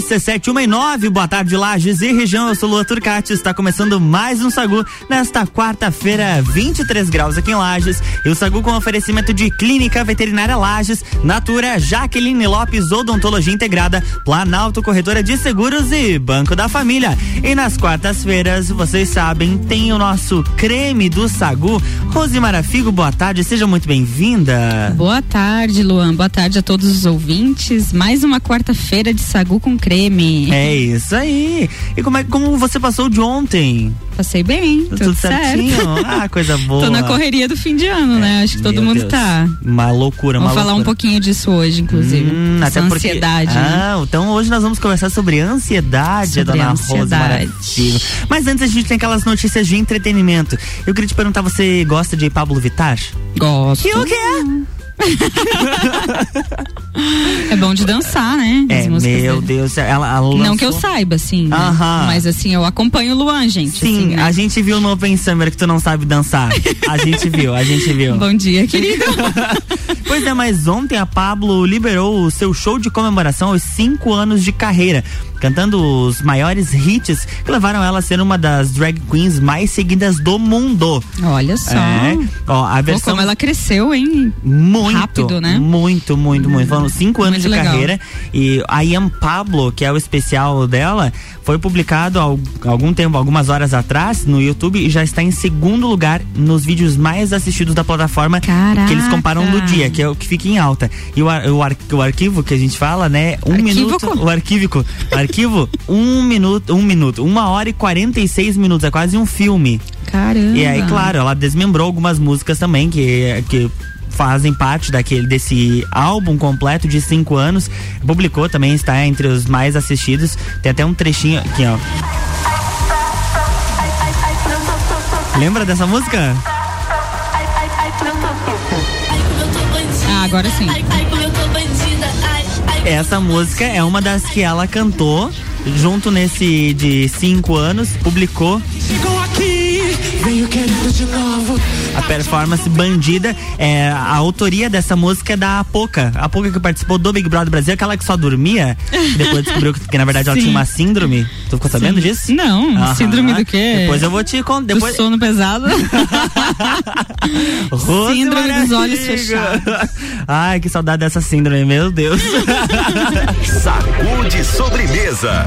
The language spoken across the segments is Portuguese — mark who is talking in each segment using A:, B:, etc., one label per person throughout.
A: RC719, boa tarde, Lages e região. Eu sou Lua Turcati. Está começando mais um Sagu nesta quarta-feira, 23 graus aqui em Lages. E o Sagu com oferecimento de Clínica Veterinária Lages, Natura, Jaqueline Lopes, Odontologia Integrada, Planalto Corretora de Seguros e Banco da Família. E nas quartas-feiras, vocês sabem, tem o nosso creme do Sagu. Rosimara Figo, boa tarde, seja muito bem-vinda.
B: Boa tarde, Luan. Boa tarde a todos os ouvintes. Mais uma quarta-feira de Sagu com com creme.
A: É isso aí. E como é como você passou de ontem?
B: Passei bem, tudo, tudo certinho. Certo.
A: Ah, coisa boa.
B: Tô na correria do fim de ano, né? é, né? Acho que todo mundo Deus. tá.
A: Uma loucura,
B: uma
A: Vamos
B: falar um pouquinho disso hoje, inclusive. Hum, até porque, ansiedade.
A: Ah, então hoje nós vamos conversar sobre ansiedade, sobre dona ansiedade. Rosa Mas antes a gente tem aquelas notícias de entretenimento. Eu queria te perguntar, você gosta de Pablo Vittar?
B: Gosto.
A: E o quê?
B: é bom de dançar, né?
A: É, meu dele. Deus. Ela, ela lançou...
B: Não que eu saiba, assim. Né? Mas assim, eu acompanho o Luan, gente.
A: Sim,
B: assim, né?
A: a gente viu no Open Summer que tu não sabe dançar. A gente viu, a gente viu.
B: Bom dia, querido.
A: pois é, mas ontem a Pablo liberou o seu show de comemoração aos cinco anos de carreira cantando os maiores hits que levaram ela a ser uma das drag queens mais seguidas do mundo.
B: Olha só. É,
A: ó, a versão...
B: Pô, como ela cresceu, hein?
A: Muito.
B: Rápido, né?
A: Muito, muito, muito. Foram cinco anos muito de legal. carreira. E a Ian Pablo, que é o especial dela, foi publicado há algum tempo, algumas horas atrás, no YouTube e já está em segundo lugar nos vídeos mais assistidos da plataforma
B: Caraca.
A: que eles comparam no dia, que é o que fica em alta. E o, o, ar, o arquivo que a gente fala, né? Um minuto. O arquívico. arquivo, um minuto, um minuto, uma hora e 46 minutos, é quase um filme.
B: Caramba.
A: E aí, claro, ela desmembrou algumas músicas também que, que fazem parte daquele desse álbum completo de cinco anos. Publicou também, está entre os mais assistidos. Tem até um trechinho aqui, ó. Lembra dessa música?
B: Ah, agora sim.
A: Essa música é uma das que ela cantou junto nesse de cinco anos, publicou. Chegou aqui, veio querendo de novo. A performance Bandida, é, a autoria dessa música é da Poca. A Poca que participou do Big Brother Brasil, aquela que só dormia, depois descobriu que, que na verdade ela tinha uma síndrome. Tu ficou sabendo Sim. disso?
B: Não, Aham. síndrome do quê?
A: Depois eu vou te contar. Depois...
B: Do sono pesado. síndrome dos olhos fechados.
A: Ai, que saudade dessa síndrome, meu Deus.
C: Sacude sobremesa.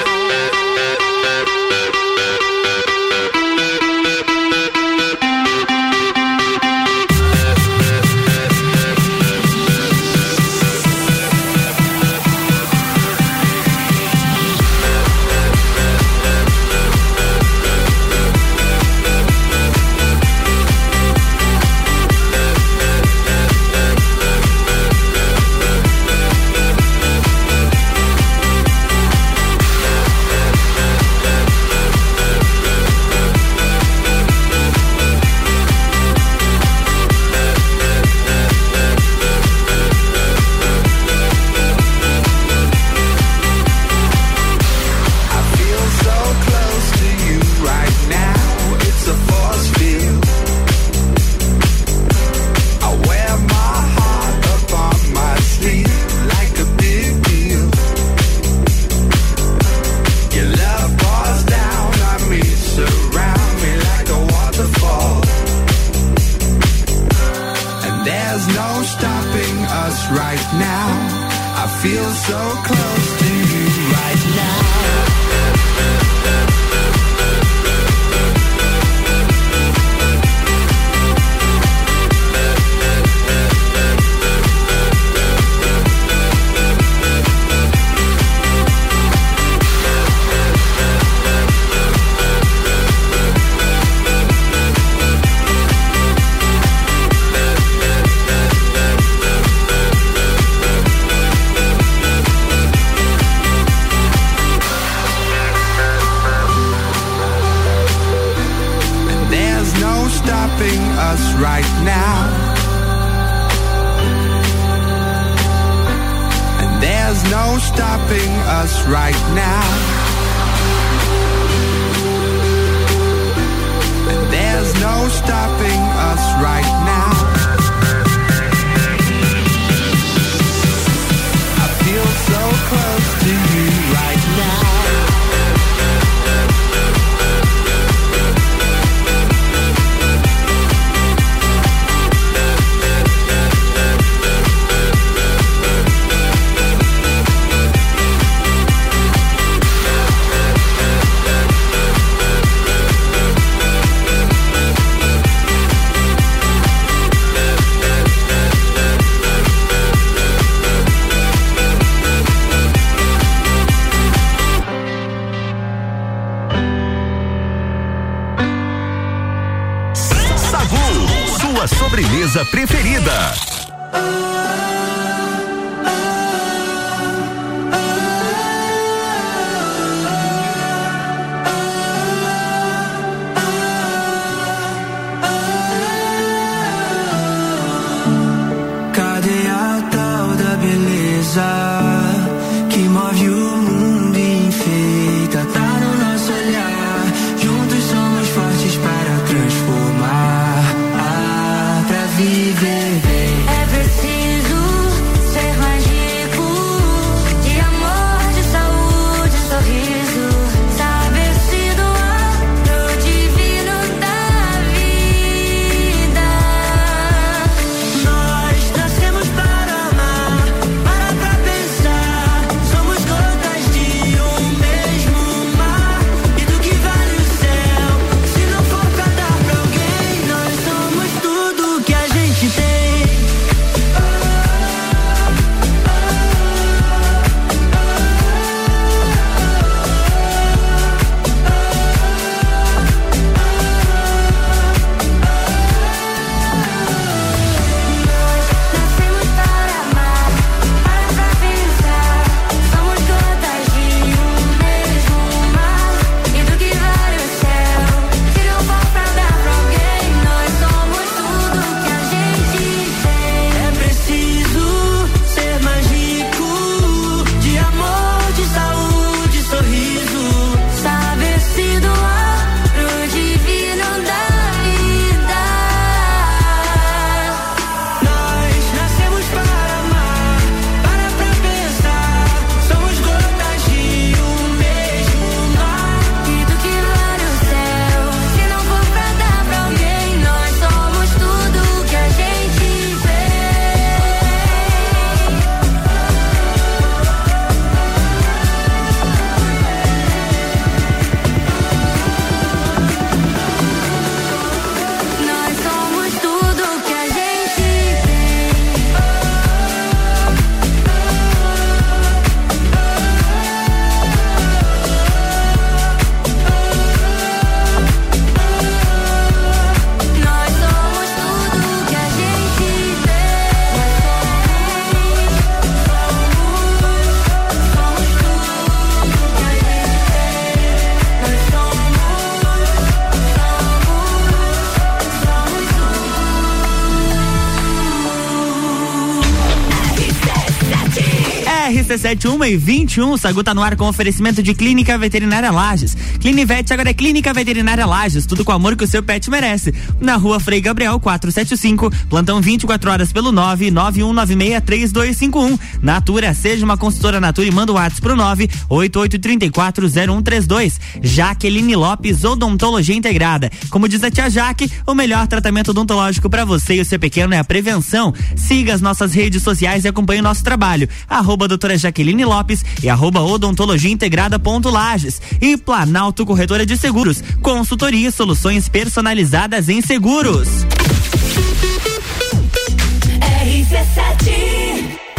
D: É preciso
A: RC7 1 e 21. O Sagu tá no ar com oferecimento de Clínica Veterinária Lages. Clinivete agora é Clínica Veterinária Lages, tudo com o amor que o seu pet merece. Na rua Frei Gabriel 475, plantão 24 horas pelo 991963251. Natura, seja uma consultora Natura e manda o WhatsApp pro 988340132. Jaqueline Lopes, Odontologia Integrada. Como diz a tia Jaque, o melhor tratamento odontológico para você e o seu pequeno é a prevenção. Siga as nossas redes sociais e acompanhe o nosso trabalho. Arroba doutora Jaqueline Lopes e arroba odontologia integrada ponto Lages. E Planalto Corretora de Seguros. Consultoria e soluções personalizadas em seguros.
E: RC7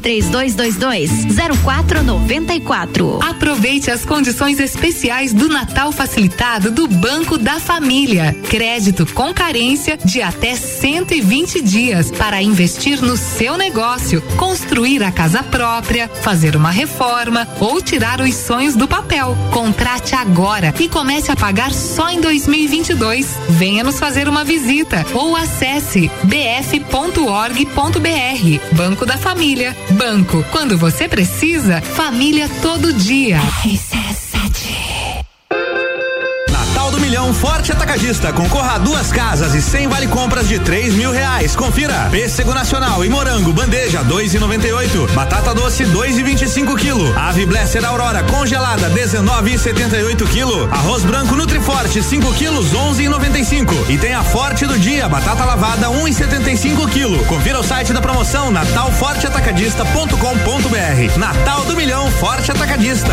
E: 3222 0494.
F: Aproveite as condições especiais do Natal facilitado do Banco da Família. Crédito com carência de até 120 dias para investir no seu negócio, construir a casa própria, fazer uma reforma ou tirar os sonhos do papel. Contrate agora e comece a pagar só em 2022. Venha nos fazer uma visita ou acesse bf.org.br. Banco da Família Banco, quando você precisa, família todo dia.
G: Do Milhão Forte Atacadista. Concorra a duas casas e cem vale compras de três mil reais. Confira. Pêssego Nacional e morango bandeja dois e noventa e oito. Batata doce dois e vinte e cinco quilo. Ave Blesser Aurora congelada dezenove e setenta e oito quilo. Arroz branco Nutriforte 5 quilos onze e noventa e cinco. E tem a Forte do dia batata lavada um e setenta e cinco quilo. Confira o site da promoção natalforteatacadista.com.br. Natal do Milhão Forte Atacadista.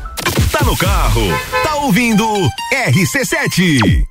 G: No carro, tá ouvindo RC7.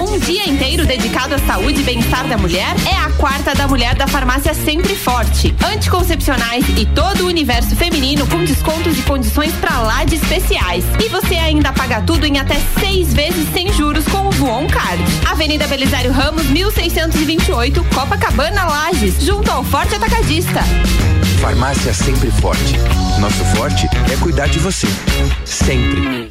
H: Um dia inteiro dedicado à saúde e bem-estar da mulher é a quarta da mulher da farmácia Sempre Forte. Anticoncepcionais e todo o universo feminino com descontos e condições pra lá de especiais. E você ainda paga tudo em até seis vezes sem juros com o Voon Card. Avenida Belisário Ramos, 1628, Copacabana, Lages, junto ao Forte Atacadista.
I: Farmácia Sempre Forte. Nosso forte é cuidar de você. Sempre.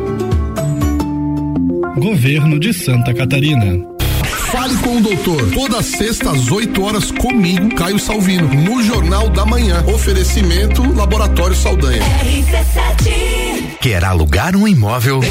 J: Governo de Santa Catarina.
K: Fale com o doutor. Toda sexta às 8 horas comigo, Caio Salvino, no Jornal da Manhã. Oferecimento Laboratório Saldanha.
L: Quer alugar um imóvel?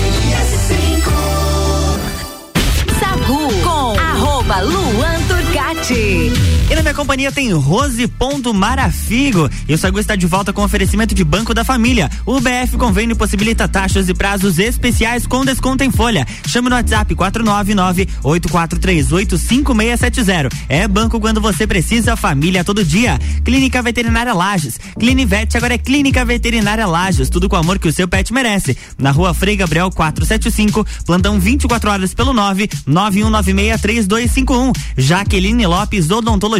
E: Sagu com arroba Luan Turcati.
A: E na minha companhia tem Rose Ponto Marafigo. E o Sagu está de volta com oferecimento de Banco da Família. O BF Convênio possibilita taxas e prazos especiais com desconto em folha. Chame no WhatsApp 499-8438-5670. É banco quando você precisa, família todo dia. Clínica Veterinária Lages. Clinivete agora é Clínica Veterinária Lages. Tudo com o amor que o seu pet merece. Na rua Frei Gabriel 475, plantão 24 horas pelo 9 91963251. Jaqueline Lopes, odontologia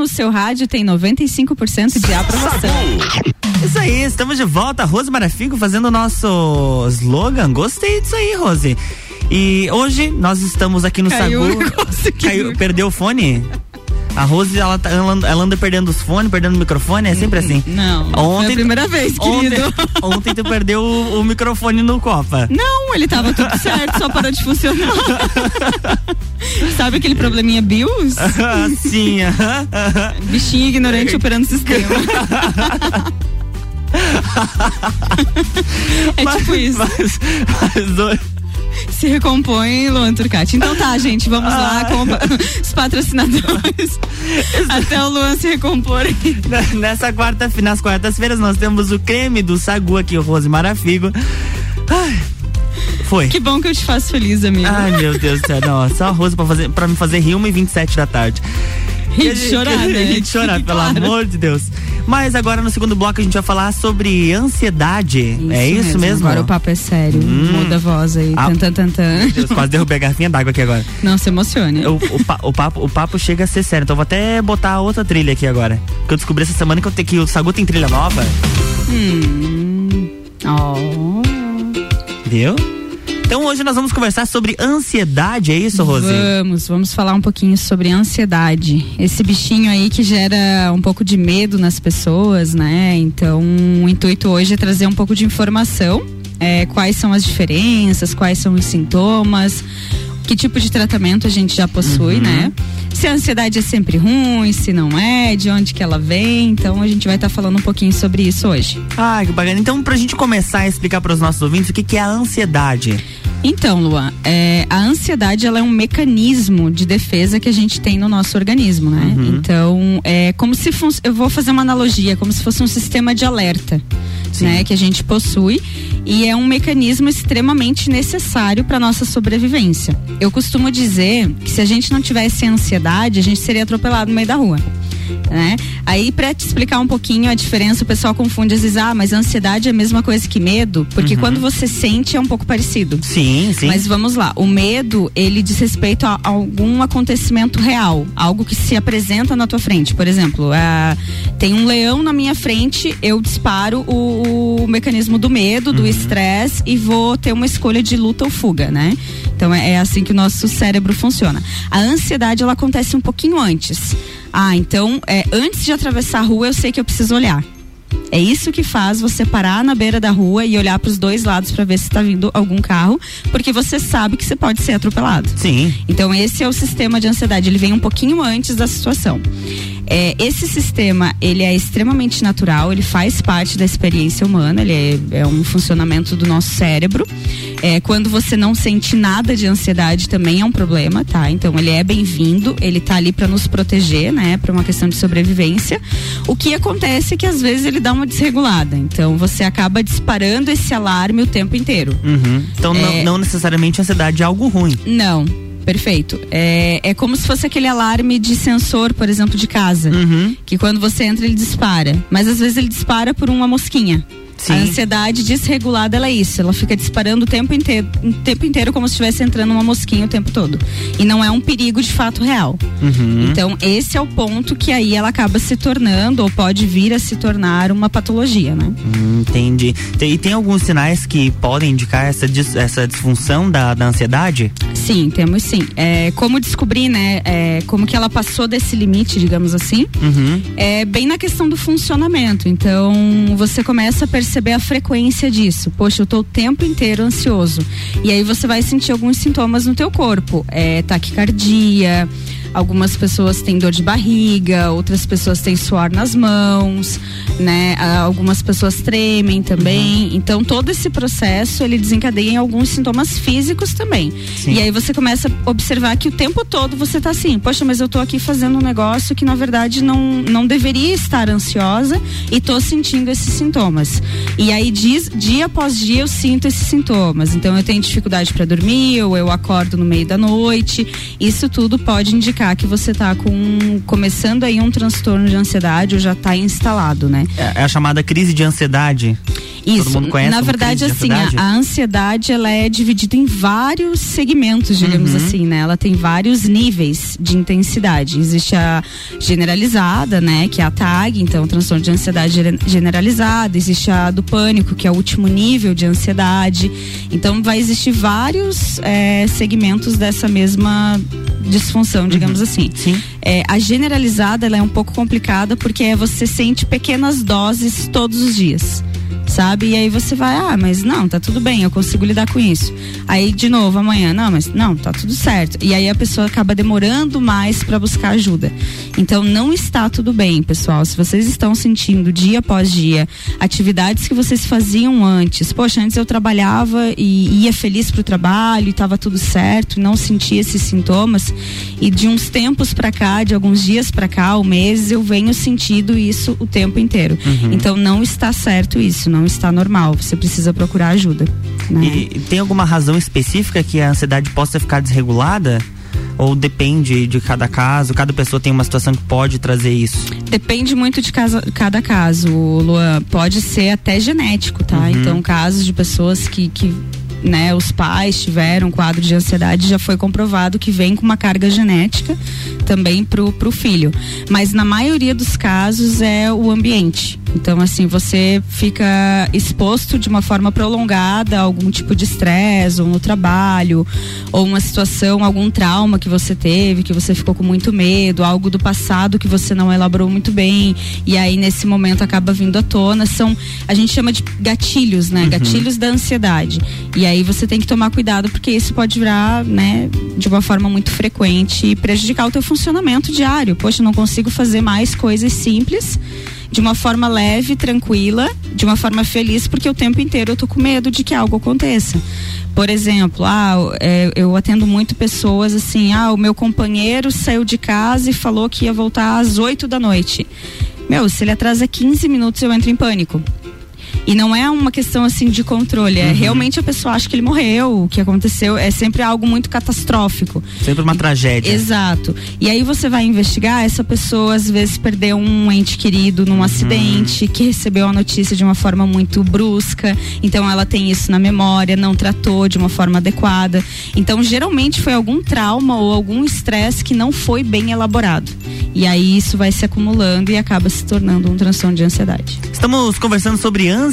B: No seu rádio tem 95% de aprovação.
A: Isso aí, estamos de volta. Rose Marafigo fazendo o nosso slogan. Gostei disso aí, Rose. E hoje nós estamos aqui no
B: Caiu
A: Sagu. Caiu, perdeu o fone? A Rose, ela, tá- ela, anda- ela anda perdendo os fones, perdendo o microfone, é sempre assim.
B: Não, foi a primeira vez, querido.
A: Ontem, ontem tu perdeu o, o microfone no Copa.
B: Não, ele tava tudo certo, só parou de funcionar. Sabe aquele probleminha BIOS?
A: Sim.
B: Bichinho ignorante operando o sistema. é tipo isso.
A: Mas, mas
B: Se recompõe, Luan Turcati. Então tá, gente, vamos lá com os patrocinadores. Até o Luan se recompor.
A: Nessa quarta, nas quartas-feiras nós temos o creme do Sagu aqui, o Rose Marafigo. Ai, foi.
B: Que bom que eu te faço feliz, amigo.
A: Ai, meu Deus do céu. Não, só a Rose pra, fazer, pra me fazer rir 1 e 27 da tarde.
B: Rir de chorar, né?
A: Rir de chorar, pelo
B: claro.
A: amor de Deus. Mas agora no segundo bloco a gente vai falar sobre ansiedade. é isso mesmo?
B: Agora o papo é sério.
A: Hum.
B: Muda a voz aí.
A: Ah.
B: Tan, tan, tan,
A: Deus, quase derrubei a garrafinha d'água aqui agora.
B: Não se emocione.
A: O, o, o papo, o papo chega a ser sério, então eu vou até botar outra trilha aqui agora. Que eu descobri essa semana que, eu te, que o Sagu tem trilha nova.
B: Hum. Oh.
A: Viu? Então hoje nós vamos conversar sobre ansiedade, é isso, Rose?
B: Vamos, vamos falar um pouquinho sobre ansiedade. Esse bichinho aí que gera um pouco de medo nas pessoas, né? Então, o intuito hoje é trazer um pouco de informação. é, quais são as diferenças, quais são os sintomas, que tipo de tratamento a gente já possui,
A: Uhum.
B: né? Se a ansiedade é sempre ruim, se não é, de onde que ela vem. Então, a gente vai estar falando um pouquinho sobre isso hoje.
A: Ah, que bacana. Então, pra gente começar a explicar para os nossos ouvintes o que, que é a ansiedade.
B: Então, Luan, é, a ansiedade ela é um mecanismo de defesa que a gente tem no nosso organismo, né?
A: Uhum.
B: Então, é como se fosse, eu vou fazer uma analogia, como se fosse um sistema de alerta, né? Que a gente possui e é um mecanismo extremamente necessário para nossa sobrevivência. Eu costumo dizer que se a gente não tivesse ansiedade, a gente seria atropelado no meio da rua. Né? Aí, pra te explicar um pouquinho a diferença, o pessoal confunde às vezes, ah, mas ansiedade é a mesma coisa que medo, porque
A: Uhum.
B: quando você sente é um pouco parecido.
A: Sim, sim.
B: Mas vamos lá, o medo, ele diz respeito a algum acontecimento real, algo que se apresenta na tua frente. Por exemplo, ah, tem um leão na minha frente, eu disparo o, o mecanismo do medo, do estresse e vou ter uma escolha de luta ou fuga, né? Então é, é assim que o nosso cérebro funciona. A ansiedade, ela acontece um pouquinho antes. Ah, então, é, antes de atravessar a rua, eu sei que eu preciso olhar. É isso que faz você parar na beira da rua e olhar para os dois lados para ver se está vindo algum carro, porque você sabe que você pode ser atropelado.
A: Sim.
B: Então esse é o sistema de ansiedade, ele vem um pouquinho antes da situação. É, esse sistema ele é extremamente natural, ele faz parte da experiência humana, ele é, é um funcionamento do nosso cérebro. É, quando você não sente nada de ansiedade também é um problema, tá? Então ele é bem-vindo, ele tá ali para nos proteger, né? Para uma questão de sobrevivência. O que acontece é que às vezes ele dá uma desregulada, então você acaba disparando esse alarme o tempo inteiro.
A: Uhum. Então, não,
B: É.
A: não necessariamente a ansiedade é algo ruim.
B: Não, perfeito. É, é como se fosse aquele alarme de sensor, por exemplo, de casa.
A: Uhum.
B: Que quando você entra, ele dispara. Mas às vezes ele dispara por uma mosquinha. A ansiedade desregulada ela é isso, ela fica disparando o tempo inteiro, o tempo inteiro como se estivesse entrando uma mosquinha o tempo todo. E não é um perigo de fato real.
A: Uhum.
B: Então, esse é o ponto que aí ela acaba se tornando ou pode vir a se tornar uma patologia, né?
A: Hum, entendi. E tem alguns sinais que podem indicar essa, dis- essa disfunção da, da ansiedade?
B: Sim, temos sim. É, como descobrir, né? é, como que ela passou desse limite, digamos assim.
A: Uhum.
B: É bem na questão do funcionamento. Então, você começa a perceber a frequência disso. Poxa, eu tô o tempo inteiro ansioso. E aí você vai sentir alguns sintomas no teu corpo. É, taquicardia. Algumas pessoas têm dor de barriga, outras pessoas têm suor nas mãos, né? Ah, Algumas pessoas tremem também. Então todo esse processo ele desencadeia em alguns sintomas físicos também.
A: Sim.
B: E aí você começa a observar que o tempo todo você tá assim, poxa, mas eu tô aqui fazendo um negócio que na verdade não, não deveria estar ansiosa e tô sentindo esses sintomas. E aí diz, dia após dia eu sinto esses sintomas. Então eu tenho dificuldade para dormir, ou eu acordo no meio da noite. Isso tudo pode indicar que você tá com começando aí um transtorno de ansiedade ou já tá instalado, né?
A: É, é a chamada crise de ansiedade.
B: Isso.
A: Todo mundo conhece
B: Na verdade, assim, a,
A: ansiedade?
B: a ansiedade ela é dividida em vários segmentos, digamos
A: Uhum.
B: assim, né? Ela tem vários níveis de intensidade. Existe a generalizada, né? Que é a TAG, então transtorno de ansiedade gene- generalizada. Existe a do pânico, que é o último nível de ansiedade. Então vai existir vários eh, segmentos dessa mesma disfunção, digamos assim. É, a generalizada ela é um pouco complicada porque é você sente pequenas doses todos os dias. Sabe? E aí você vai, ah, mas não, tá tudo bem, eu consigo lidar com isso. Aí de novo amanhã, não, mas não, tá tudo certo. E aí a pessoa acaba demorando mais para buscar ajuda. Então não está tudo bem, pessoal. Se vocês estão sentindo dia após dia atividades que vocês faziam antes, poxa, antes eu trabalhava e ia feliz pro trabalho e tava tudo certo, não sentia esses sintomas. E de uns tempos pra cá, de alguns dias pra cá, ou meses, eu venho sentindo isso o tempo inteiro.
A: Uhum.
B: Então não está certo isso, não está normal. Você precisa procurar ajuda. Né?
A: E tem alguma razão específica que a ansiedade possa ficar desregulada? Ou depende de cada caso? Cada pessoa tem uma situação que pode trazer isso?
B: Depende muito de casa- cada caso, Luan. Pode ser até genético, tá?
A: Uhum.
B: Então, casos de pessoas que, que né, os pais tiveram um quadro de ansiedade, já foi comprovado que vem com uma carga genética também pro, pro filho. Mas na maioria dos casos é o ambiente. Então, assim, você fica exposto de uma forma prolongada a algum tipo de estresse, ou no trabalho, ou uma situação, algum trauma que você teve, que você ficou com muito medo, algo do passado que você não elaborou muito bem, e aí nesse momento acaba vindo à tona. São, a gente chama de gatilhos, né?
A: Uhum.
B: Gatilhos da ansiedade. E aí você tem que tomar cuidado, porque isso pode virar, né, de uma forma muito frequente e prejudicar o teu funcionamento diário. Poxa, não consigo fazer mais coisas simples de uma forma leve, tranquila, de uma forma feliz, porque o tempo inteiro eu tô com medo de que algo aconteça. Por exemplo, ah, é, eu atendo muito pessoas assim, ah, o meu companheiro saiu de casa e falou que ia voltar às 8 da noite. Meu, se ele atrasa 15 minutos, eu entro em pânico. E não é uma questão assim de controle, é
A: Uhum.
B: realmente a pessoa acha que ele morreu, o que aconteceu, é sempre algo muito catastrófico.
A: Sempre uma tragédia.
B: Exato. E aí você vai investigar, essa pessoa às vezes perdeu um ente querido num acidente, que recebeu a notícia de uma forma muito brusca, então ela tem isso na memória, não tratou de uma forma adequada. Então, geralmente foi algum trauma ou algum estresse que não foi bem elaborado. E aí isso vai se acumulando e acaba se tornando um transtorno de ansiedade.
A: Estamos conversando sobre ansiedade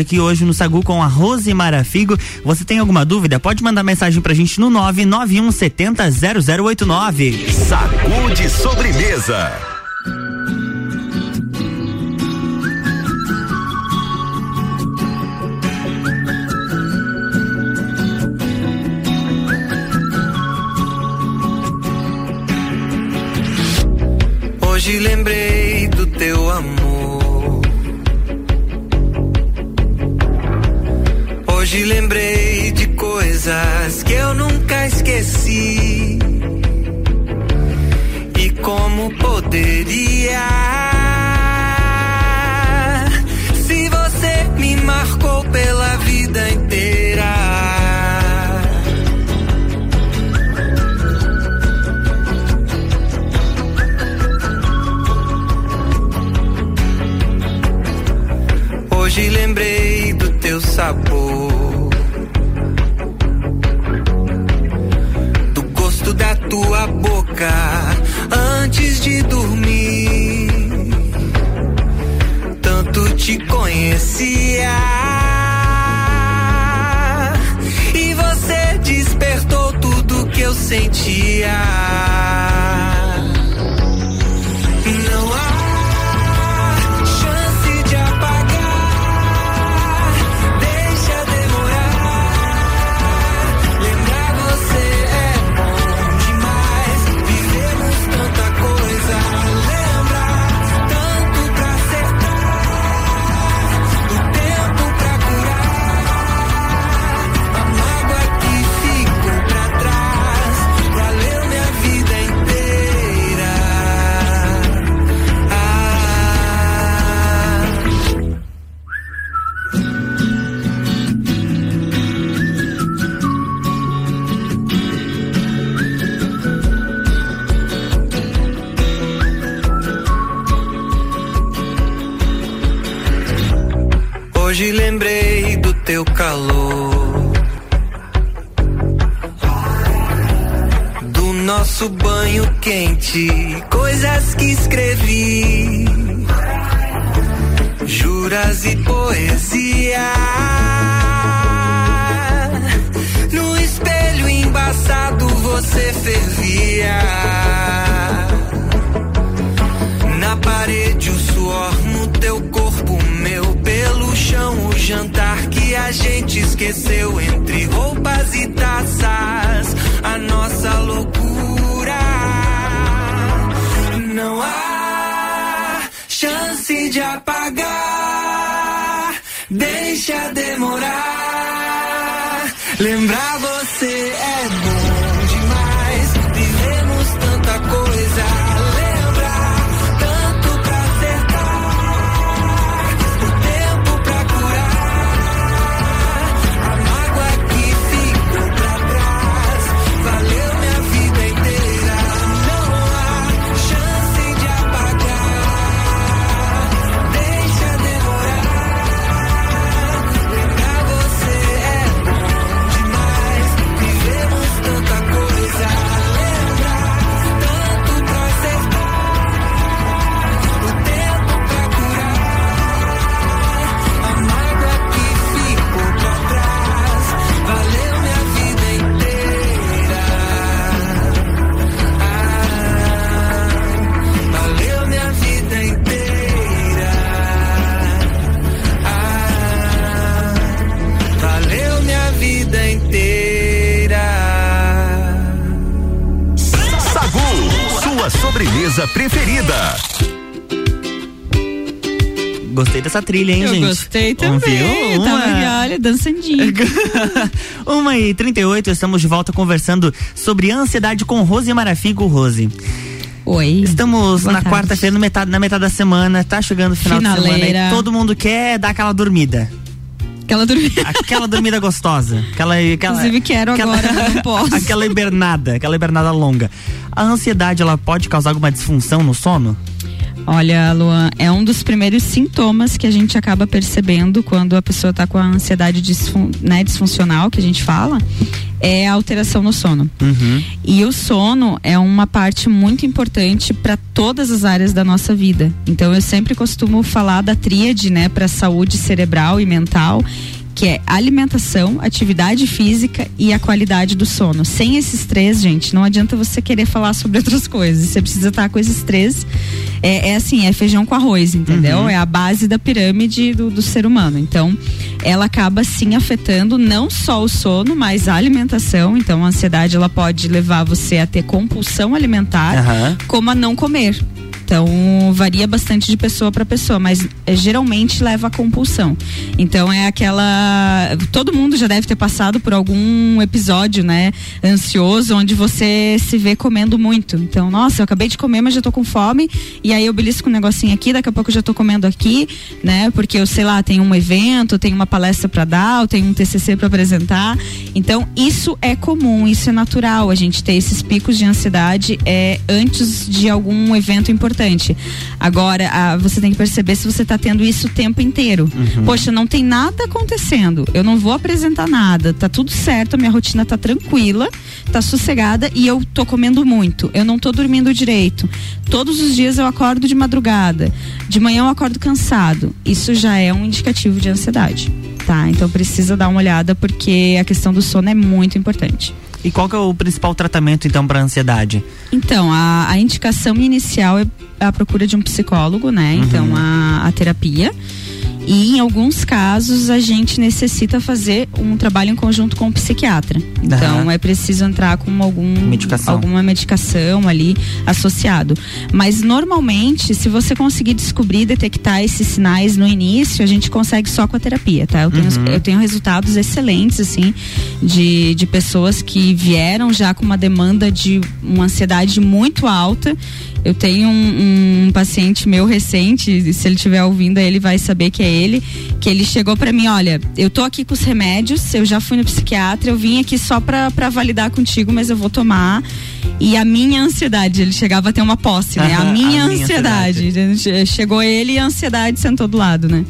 A: aqui hoje no Sagu com a Rose Marafigo. Você tem alguma dúvida? Pode mandar mensagem pra gente no 99170 0089.
L: Sagu de sobremesa.
M: Hoje lembrei do teu amor. Hoje lembrei de coisas que eu nunca esqueci. E como poderia? Se você me marcou pela vida inteira. Hoje lembrei do teu sabor. E você despertou tudo que eu sentia. Quente, coisas que escrevi, juras e poesia. No espelho embaçado você fervia. Na parede o suor no teu corpo, meu pelo chão, o jantar que a gente esqueceu entre roupas e taças, a nossa loucura. Não há chance de apagar, deixa demorar. Lembrar você é bom
L: sobremesa preferida.
A: Gostei dessa trilha, hein,
B: Eu
A: gente?
B: gostei também.
A: Viu?
B: Tava
A: Uma-
B: olha, dançandinho.
A: Uma e 38, estamos de volta conversando sobre ansiedade com Rose Marafigo. Rose.
B: Oi.
A: Estamos
B: Boa
A: na quarta-feira, no metade, na metade da semana, tá chegando o final de semana
B: Finaleira.
A: e todo mundo quer dar aquela dormida.
B: Aquela dormida.
A: Aquela dormida gostosa. Aquela, aquela,
B: Inclusive quero
A: aquela-
B: agora, não posso.
A: aquela hibernada, aquela hibernada longa. A ansiedade, ela pode causar alguma disfunção no sono?
B: Olha, Luan, é um dos primeiros sintomas que a gente acaba percebendo quando a pessoa está com a ansiedade disfun né, disfuncional, que a gente fala, é a alteração no sono.
A: Uhum.
B: E o sono é uma parte muito importante para todas as áreas da nossa vida. Então eu sempre costumo falar da tríade, né, para saúde cerebral e mental, que é alimentação, atividade física e a qualidade do sono. Sem esses três, gente, não adianta você querer falar sobre outras coisas. Você precisa estar com esses três. É, é assim, é feijão com arroz, entendeu?
A: Uhum.
B: É a base da pirâmide do, do ser humano. Então, ela acaba sim afetando não só o sono, mas a alimentação. Então, a ansiedade ela pode levar você a ter compulsão alimentar,
A: Aham.
B: como a não comer. Então, varia bastante de pessoa para pessoa, mas é, geralmente leva a compulsão. Então, é aquela. Todo mundo já deve ter passado por algum episódio, né? Ansioso, onde você se vê comendo muito. Então, nossa, eu acabei de comer, mas já tô com fome. E aí eu belisco um negocinho aqui, daqui a pouco eu já tô comendo aqui, né? Porque eu sei lá, tem um evento, tem uma palestra para dar, eu tenho um TCC para apresentar. Então, isso é comum, isso é natural. A gente ter esses picos de ansiedade é antes de algum evento importante. Agora, a, você tem que perceber se você está tendo isso o tempo inteiro.
A: Uhum.
B: Poxa, não tem nada acontecendo. Eu não vou apresentar nada. Tá tudo certo, a minha rotina tá tranquila, tá sossegada e eu tô comendo muito. Eu não tô dormindo direito. Todos os dias eu acordo de madrugada. De manhã eu acordo cansado. Isso já é um indicativo de ansiedade. Tá, então precisa dar uma olhada porque a questão do sono é muito importante.
A: E qual que é o principal tratamento então para ansiedade?
B: Então, a, a indicação inicial é a procura de um psicólogo, né?
A: Uhum.
B: Então, a, a terapia. E em alguns casos a gente necessita fazer um trabalho em conjunto com o psiquiatra. Então
A: Aham.
B: é preciso entrar com algum,
A: Medicação.
B: alguma medicação ali associado. Mas normalmente, se você conseguir descobrir, detectar esses sinais no início, a gente consegue só com a terapia, tá? Eu tenho,
A: Uhum.
B: eu tenho resultados excelentes, assim, de, de pessoas que vieram já com uma demanda de uma ansiedade muito alta. Eu tenho um, um paciente meu recente, e se ele estiver ouvindo, ele vai saber que é ele, que ele chegou pra mim, olha, eu tô aqui com os remédios, eu já fui no psiquiatra, eu vim aqui só pra, pra validar contigo, mas eu vou tomar. E a minha ansiedade, ele chegava a ter uma posse, né? A minha,
A: a minha
B: ansiedade. Chegou ele e a ansiedade sentou do lado, né?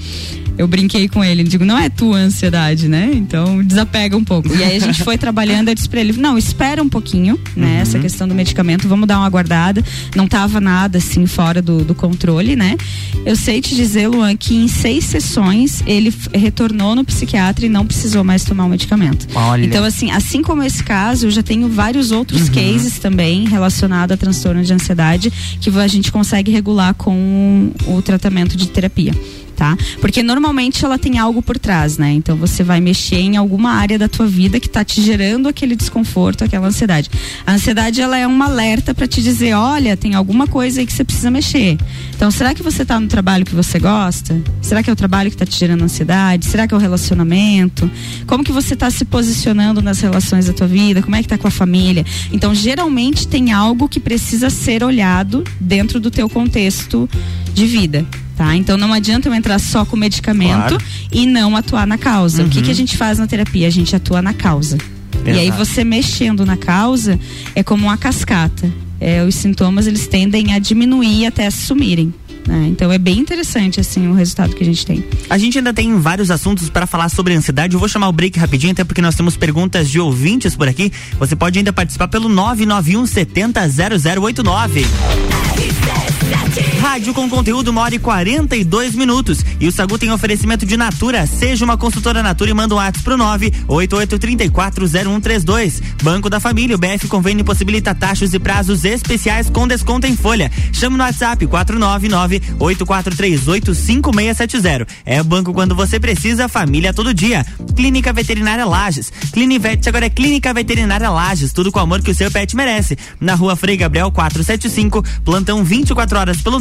B: Eu brinquei com ele, digo, não é tua ansiedade, né? Então desapega um pouco. E aí a gente foi trabalhando, eu disse pra ele, não, espera um pouquinho, né? Essa questão do medicamento, vamos dar uma guardada. Não tava nada assim fora do, do controle, né? Eu sei te dizer, Luan, que em seis sessões ele retornou no psiquiatra e não precisou mais tomar o medicamento.
A: Olha.
B: Então, assim, assim como esse caso, eu já tenho vários outros cases também relacionados a transtorno de ansiedade que a gente consegue regular com o tratamento de terapia. Tá? Porque normalmente ela tem algo por trás, né? Então você vai mexer em alguma área da tua vida que tá te gerando aquele desconforto, aquela ansiedade. A ansiedade ela é um alerta para te dizer, olha, tem alguma coisa aí que você precisa mexer. Então, será que você tá no trabalho que você gosta? Será que é o trabalho que tá te gerando ansiedade? Será que é o relacionamento? Como que você tá se posicionando nas relações da tua vida? Como é que tá com a família? Então, geralmente tem algo que precisa ser olhado dentro do teu contexto de vida. Tá? Então não adianta eu entrar só com medicamento
A: Claro.
B: e não atuar na causa. O que, que a gente faz na terapia? A gente atua na causa. E aí
A: Exato.
B: você mexendo na causa é como uma cascata. É, os sintomas eles tendem a diminuir até sumirem. né? Então é bem interessante assim o resultado que a gente tem.
A: A gente ainda tem vários assuntos para falar sobre ansiedade. Eu vou chamar o break rapidinho, até porque nós temos perguntas de ouvintes por aqui. Você pode ainda participar pelo 991 70 0089. Rádio com conteúdo, uma hora e 42 minutos. E o Sagu tem oferecimento de Natura. Seja uma consultora Natura e manda um WhatsApp pro 988340132. Banco da Família, o BF Convênio possibilita taxas e prazos especiais com desconto em folha. Chama no WhatsApp 499-8438-5670. É banco quando você precisa, família todo dia. Clínica Veterinária Lages. Clinivete agora é Clínica Veterinária Lages. Tudo com o amor que o seu pet merece. Na rua Frei Gabriel 475, plantão 24 horas pelo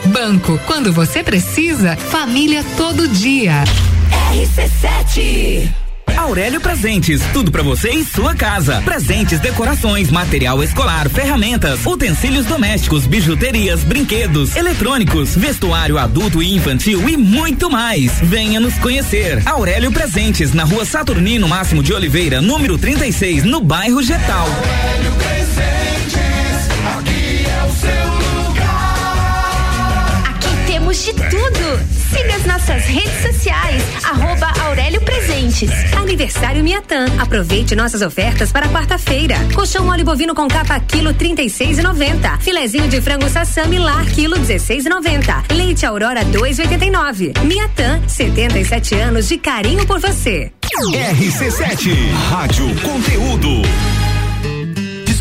F: Banco, quando você precisa, família todo dia.
C: RC7
N: Aurélio Presentes, tudo para você e sua casa. Presentes, decorações, material escolar, ferramentas, utensílios domésticos, bijuterias, brinquedos, eletrônicos, vestuário adulto e infantil e muito mais. Venha nos conhecer. Aurélio Presentes, na rua Saturnino Máximo de Oliveira, número 36, no bairro Getal.
O: Aurélio Presentes,
E: De tudo. Siga as nossas redes sociais, arroba Aurélio Presentes.
P: Aniversário Miatan. Aproveite nossas ofertas para quarta-feira. Colchão mole bovino com capa quilo 36,90. Filezinho de frango sassami lar quilo 16,90. Leite Aurora 2,89. Miatan, 77 anos de carinho por você.
Q: RC7, Rádio Conteúdo.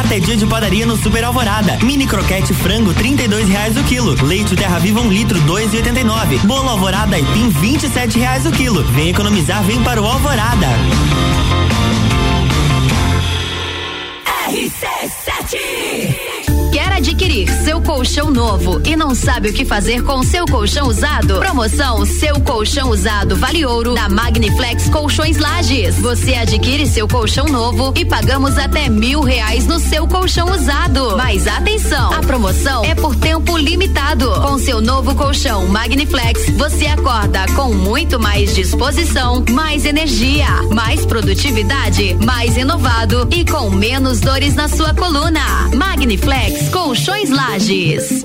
A: Quarta é dia de padaria no Super Alvorada. Mini croquete frango, trinta e reais o quilo. Leite Terra Viva um litro, dois e oitenta e nove. Bolo Alvorada e vinte e sete reais o quilo. Vem economizar, vem para o Alvorada.
E: Adquirir seu colchão novo e não sabe o que fazer com seu colchão usado? Promoção Seu Colchão Usado Vale Ouro da Magniflex Colchões Lages. Você adquire seu colchão novo e pagamos até mil reais no seu colchão usado. Mas atenção, a promoção é por tempo limitado. Com seu novo colchão Magniflex, você acorda com muito mais disposição, mais energia, mais produtividade, mais inovado e com menos dores na sua coluna. Magniflex Colchões Lages.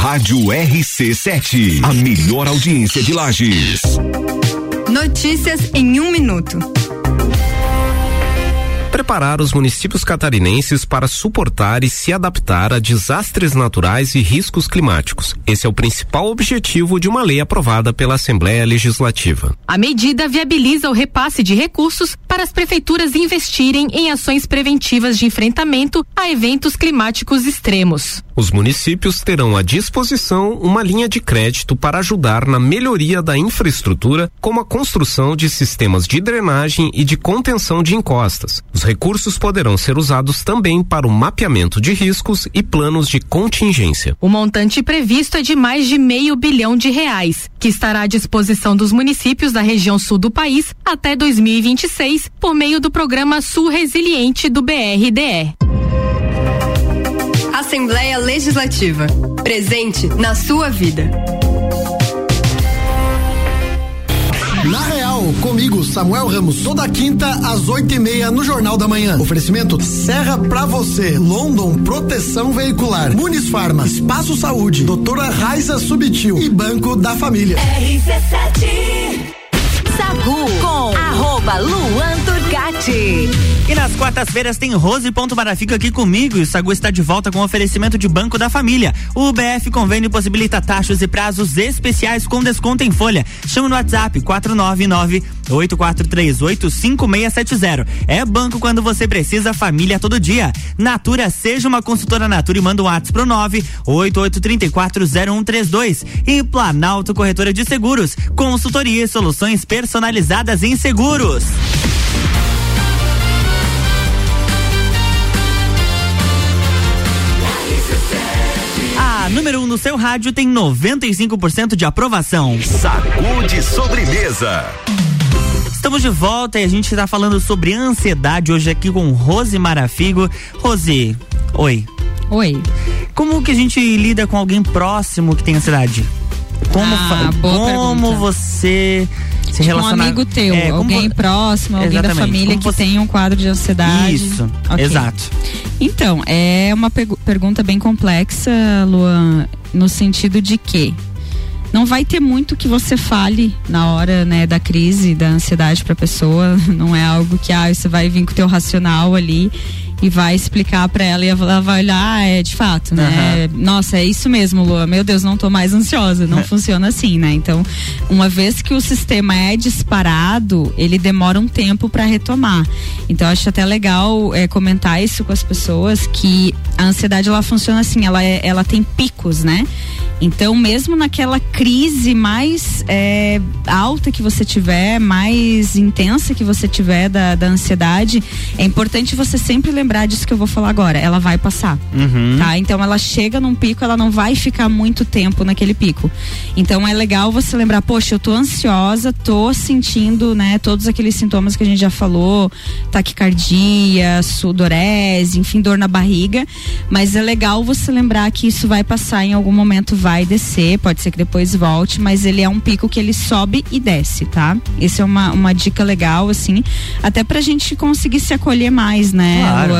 Q: Rádio RC7, a melhor audiência de Lages.
R: Notícias em um minuto.
S: Preparar os municípios catarinenses para suportar e se adaptar a desastres naturais e riscos climáticos. Esse é o principal objetivo de uma lei aprovada pela Assembleia Legislativa.
T: A medida viabiliza o repasse de recursos para as prefeituras investirem em ações preventivas de enfrentamento a eventos climáticos extremos.
S: Os municípios terão à disposição uma linha de crédito para ajudar na melhoria da infraestrutura, como a construção de sistemas de drenagem e de contenção de encostas. Os recursos poderão ser usados também para o mapeamento de riscos e planos de contingência.
T: O montante previsto é de mais de meio bilhão de reais, que estará à disposição dos municípios da região sul do país até 2026 por meio do programa Sul Resiliente do BRDE.
R: Assembleia Legislativa. Presente na sua vida.
U: Na Real, comigo, Samuel Ramos, toda quinta às oito e meia no Jornal da Manhã. Oferecimento Serra pra você, London Proteção Veicular, Muniz Farma, Espaço Saúde, Doutora Raiza Subtil e Banco da Família.
E: RC7 Sagu com arroba Luan Turcati.
A: E nas quartas-feiras tem Rose Ponto Marafica aqui comigo e o Sagu está de volta com oferecimento de Banco da Família. O BF Convênio possibilita taxas e prazos especiais com desconto em folha. Chama no WhatsApp 499-8438-5670. É banco quando você precisa, família todo dia. Natura, seja uma consultora Natura e manda um WhatsApp pro 988340132. E Planalto Corretora de Seguros, consultoria e soluções personalizadas em seguros. A número 1 um no seu rádio tem 95% de aprovação.
Q: Sagu de sobremesa.
A: Estamos de volta e a gente está falando sobre ansiedade hoje aqui com Rose Marafigo. Rose, oi.
B: Oi.
A: Como que a gente lida com alguém próximo que tem ansiedade? Como,
B: Ah,
A: como
B: pergunta.
A: você se
B: Tipo,
A: relacionar.
B: Um amigo teu,
A: É,
B: alguém
A: vo-
B: próximo, alguém da
A: Exatamente,
B: família
A: como
B: que
A: você-
B: tem um quadro de ansiedade.
A: Isso,
B: Ok.
A: exato.
B: Então, é uma pergunta bem complexa, Luan, no sentido de que não vai ter muito que você fale na hora, né, da crise, da ansiedade para a pessoa. Não é algo que ah, você vai vir com o teu racional ali e vai explicar para ela e ela vai olhar, ah, é de fato, né? Nossa, é isso mesmo, Lua. Meu Deus, não tô mais ansiosa. Não funciona assim, né? Então, uma vez que o sistema é disparado, ele demora um tempo para retomar. Então, acho até legal é, comentar isso com as pessoas que a ansiedade ela funciona assim, ela, é- ela tem picos, né? Então, mesmo naquela crise mais é, alta que você tiver, mais intensa que você tiver da, da ansiedade, é importante você sempre lembrar disso que eu vou falar agora. Ela vai passar.
A: Uhum.
B: Tá? Então ela chega num pico, ela não vai ficar muito tempo naquele pico. Então é legal você lembrar, poxa, eu tô ansiosa, tô sentindo, né, todos aqueles sintomas que a gente já falou, taquicardia, sudorese, enfim, dor na barriga, mas é legal você lembrar que isso vai passar em algum momento, vai descer, pode ser que depois volte, mas ele é um pico que ele sobe e desce, tá? Essa é uma, uma dica legal, assim, até pra gente conseguir se acolher mais, né?
A: Claro.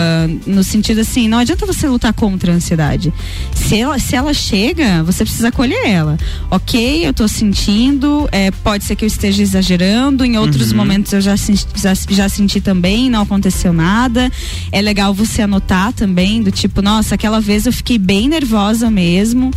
B: No sentido assim, não adianta você lutar contra a ansiedade. Se ela, se ela chega, você precisa acolher ela. Ok, eu tô sentindo, é, pode ser que eu esteja exagerando, em outros
A: Uhum.
B: momentos eu já, já, já senti também, não aconteceu nada. É legal você anotar também, do tipo, nossa, aquela vez eu fiquei bem nervosa mesmo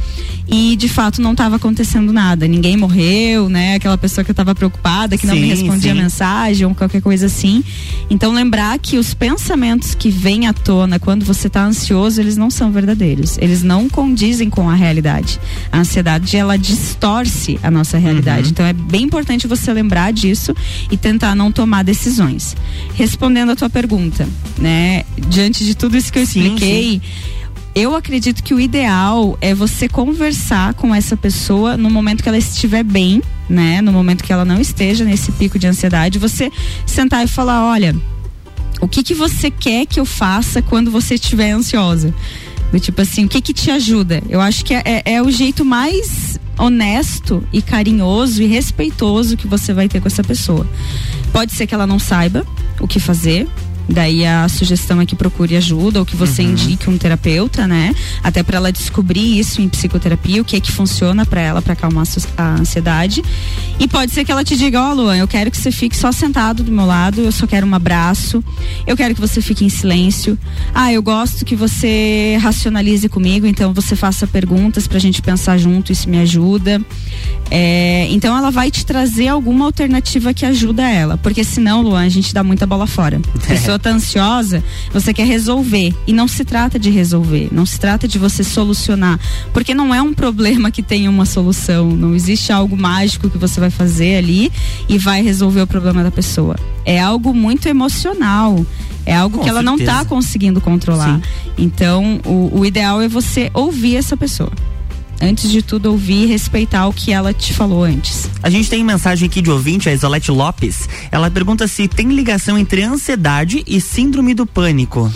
B: e de fato não estava acontecendo nada. Ninguém morreu, né? Aquela pessoa que eu tava preocupada, que não me
A: Sim,
B: respondia
A: sim.
B: mensagem ou qualquer coisa assim. Então lembrar que os pensamentos que vêm à tona quando você está ansioso, eles não são verdadeiros. Eles não condizem com a realidade. A ansiedade ela distorce a nossa realidade.
A: Uhum.
B: Então é bem importante você lembrar disso e tentar não tomar decisões. Respondendo a tua pergunta, né? Diante de tudo isso que eu
A: Sim,
B: expliquei, eu acredito que o ideal é você conversar com essa pessoa no momento que ela estiver bem, né? No momento que ela não esteja nesse pico de ansiedade, você sentar e falar, olha, o que que você quer que eu faça quando você estiver ansiosa? Do tipo assim, o que que te ajuda? Eu acho que é, é- é o jeito mais honesto e carinhoso e respeitoso que você vai ter com essa pessoa. Pode ser que ela não saiba o que fazer. Daí a sugestão é que procure ajuda ou que você indique um terapeuta, né? Até para ela descobrir isso em psicoterapia, o que é que funciona para ela para acalmar a ansiedade. E pode ser que ela te diga, ó, Luan, eu quero que você fique só sentado do meu lado, eu só quero um abraço. Eu quero que você fique em silêncio. Ah, eu gosto que você racionalize comigo, então você faça perguntas pra gente pensar junto, isso me ajuda. É, então ela vai te trazer alguma alternativa que ajuda ela, porque senão, Luan, a gente dá muita bola fora. A pessoa tá ansiosa, você quer resolver e não se trata de resolver, não se trata de você solucionar, porque não é um problema que tem uma solução, não existe algo mágico que você vai fazer ali e vai resolver o problema da pessoa. É algo muito emocional. É algo
A: Com
B: que ela não
A: certeza.
B: tá conseguindo controlar. Então, o, o ideal é você ouvir essa pessoa. Antes de tudo, ouvir e respeitar o que ela te falou antes.
A: A gente tem mensagem aqui de ouvinte, a Isolete Lopes. Ela pergunta se tem ligação entre ansiedade e síndrome do pânico.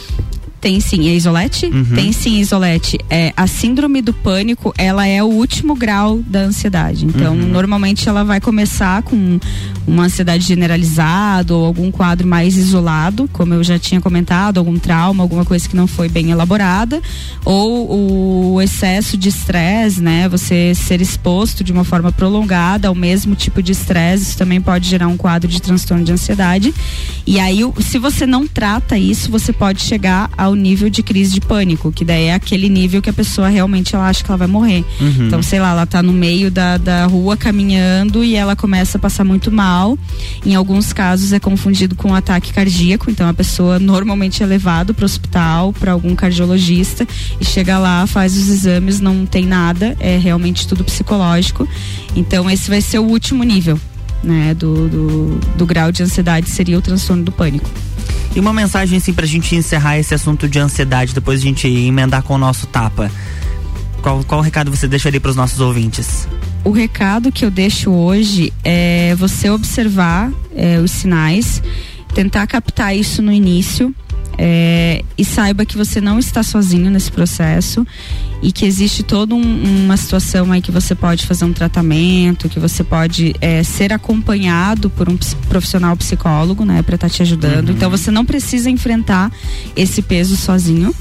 B: Tem sim, é isolete?
A: Uhum.
B: Tem sim, isolete. É, a síndrome do pânico, ela é o último grau da ansiedade. Então,
A: Uhum.
B: normalmente ela vai começar com uma ansiedade generalizada ou algum quadro mais isolado, como eu já tinha comentado, algum trauma, alguma coisa que não foi bem elaborada, ou o excesso de estresse, né? Você ser exposto de uma forma prolongada ao mesmo tipo de estresse, isso também pode gerar um quadro de transtorno de ansiedade. E aí, se você não trata isso, você pode chegar ao nível de crise de pânico, que daí é aquele nível que a pessoa realmente ela acha que ela vai morrer.
A: Uhum.
B: Então, sei lá, ela tá no meio da, da rua caminhando e ela começa a passar muito mal. Em alguns casos é confundido com um ataque cardíaco, então a pessoa normalmente é levado para o hospital, para algum cardiologista e chega lá, faz os exames, não tem nada, é realmente tudo psicológico. Então, esse vai ser o último nível. Né, do, do, do grau de ansiedade seria o transtorno do pânico.
A: E uma mensagem assim pra gente encerrar esse assunto de ansiedade, depois a gente emendar com o nosso tapa. Qual, qual recado você deixaria pros nossos ouvintes?
B: o recado que eu deixo hoje é você observar é, os sinais, tentar captar isso no início. É, e saiba que você não está sozinho nesse processo e que existe toda um, uma situação aí que você pode fazer um tratamento, que você pode é, ser acompanhado por um profissional psicólogo, né, para estar te ajudando.
A: Uhum.
B: Então você não precisa enfrentar esse peso sozinho.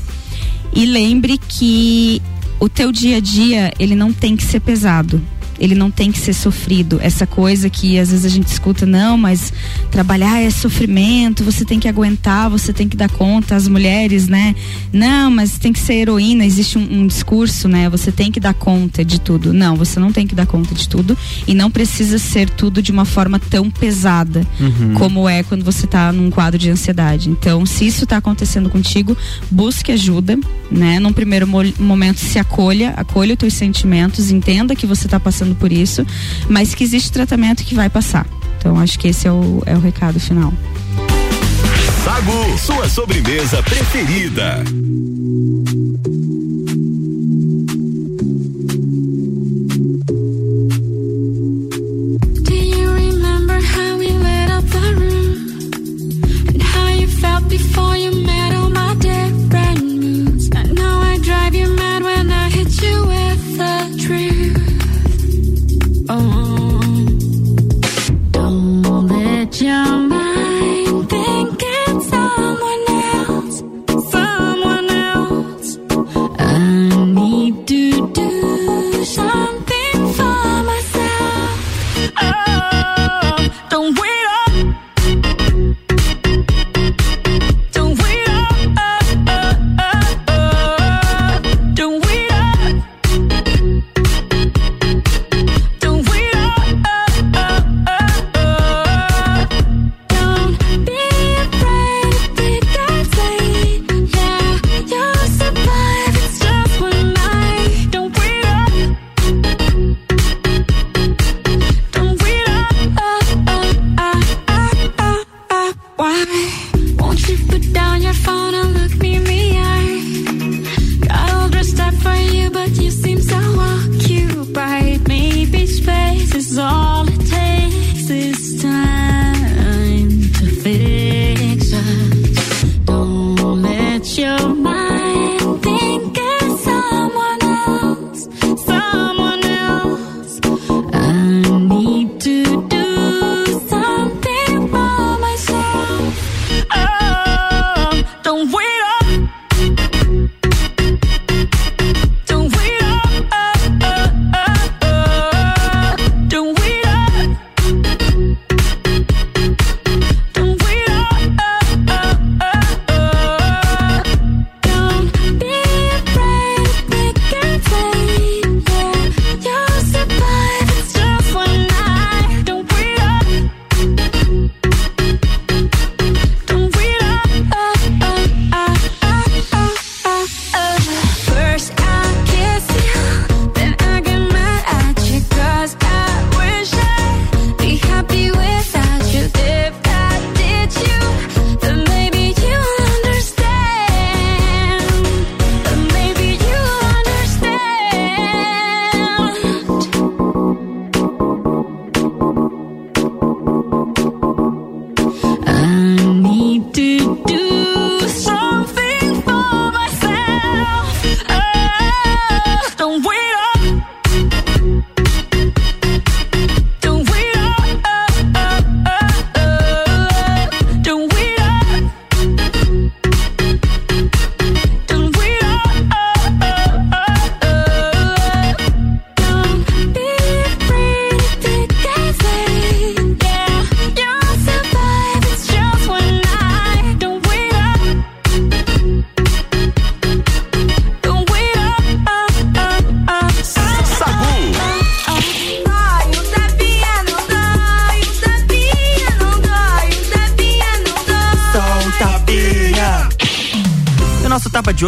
B: E lembre que o teu dia a dia, ele não tem que ser pesado. Ele não tem que ser sofrido. Essa coisa que às vezes a gente escuta, não, mas trabalhar é sofrimento, você tem que aguentar, você tem que dar conta, as mulheres, né? Não, mas tem que ser heroína, existe um, um discurso, né? Você tem que dar conta de tudo. Não, você não tem que dar conta de tudo e não precisa ser tudo de uma forma tão pesada
A: Uhum.
B: como é quando você tá num quadro de ansiedade. Então, se isso tá acontecendo contigo, busque ajuda, né? Num primeiro mo- momento se acolha, acolha os teus sentimentos, entenda que você tá passando por isso, mas que existe tratamento que vai passar. Então, acho que esse é o, é o recado final.
Q: Sagu, sua sobremesa preferida.
C: Do you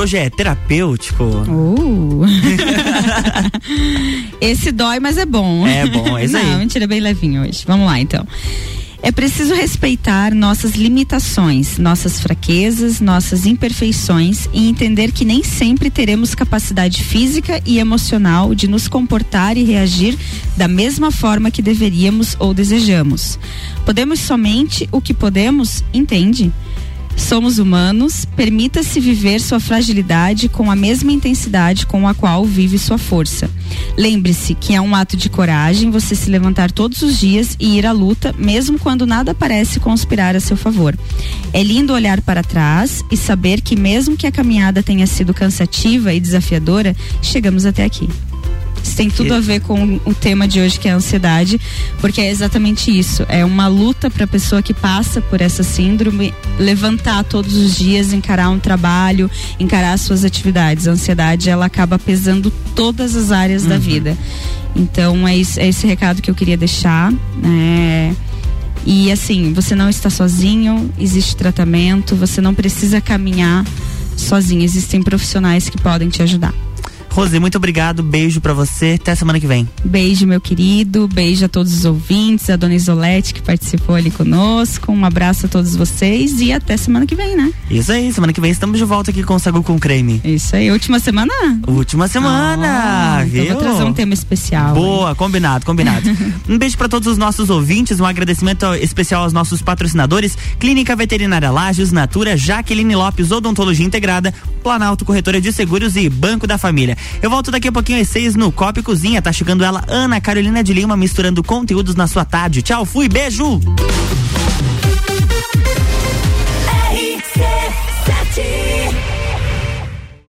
A: hoje é terapêutico.
B: Uh. Esse dói, mas é bom.
A: É bom, é isso aí.
B: Não, mentira, bem levinho hoje. Vamos lá, então. É preciso respeitar nossas limitações, nossas fraquezas, nossas imperfeições e entender que nem sempre teremos capacidade física e emocional de nos comportar e reagir da mesma forma que deveríamos ou desejamos. Podemos somente o que podemos, entende? Somos humanos, permita-se viver sua fragilidade com a mesma intensidade com a qual vive sua força. Lembre-se que é um ato de coragem você se levantar todos os dias e ir à luta, mesmo quando nada parece conspirar a seu favor. É lindo olhar para trás e saber que, mesmo que a caminhada tenha sido cansativa e desafiadora, chegamos até aqui. Tem tudo a ver com o tema de hoje, que é a ansiedade, porque é exatamente isso. É uma luta para a pessoa que passa por essa síndrome levantar todos os dias, encarar um trabalho, encarar suas atividades. A ansiedade, ela acaba pesando todas as áreas uhum. da vida. Então, é, isso, é esse recado que eu queria deixar. Né? E assim, você não está sozinho, existe tratamento, você não precisa caminhar sozinho, existem profissionais que podem te ajudar.
A: Rose, muito obrigado. Beijo para você. Até semana que vem.
B: Beijo, meu querido. Beijo a todos os ouvintes, a dona Isolete que participou ali conosco. Um abraço a todos vocês e até semana que vem, né?
A: Isso aí, semana que vem estamos de volta aqui com o Sagu com Creme.
B: Isso aí, última semana?
A: Última semana,
B: ah,
A: viu?
B: Então vou trazer um tema especial.
A: Boa, hein? combinado, combinado. um beijo para todos os nossos ouvintes, um agradecimento especial aos nossos patrocinadores: Clínica Veterinária Lages, Natura, Jaqueline Lopes, Odontologia Integrada, Planalto Corretora de Seguros e Banco da Família. Eu volto daqui a pouquinho às seis no Copa e Cozinha. Tá chegando ela, Ana Carolina de Lima, misturando conteúdos na sua tarde. Tchau, fui, beijo! RC7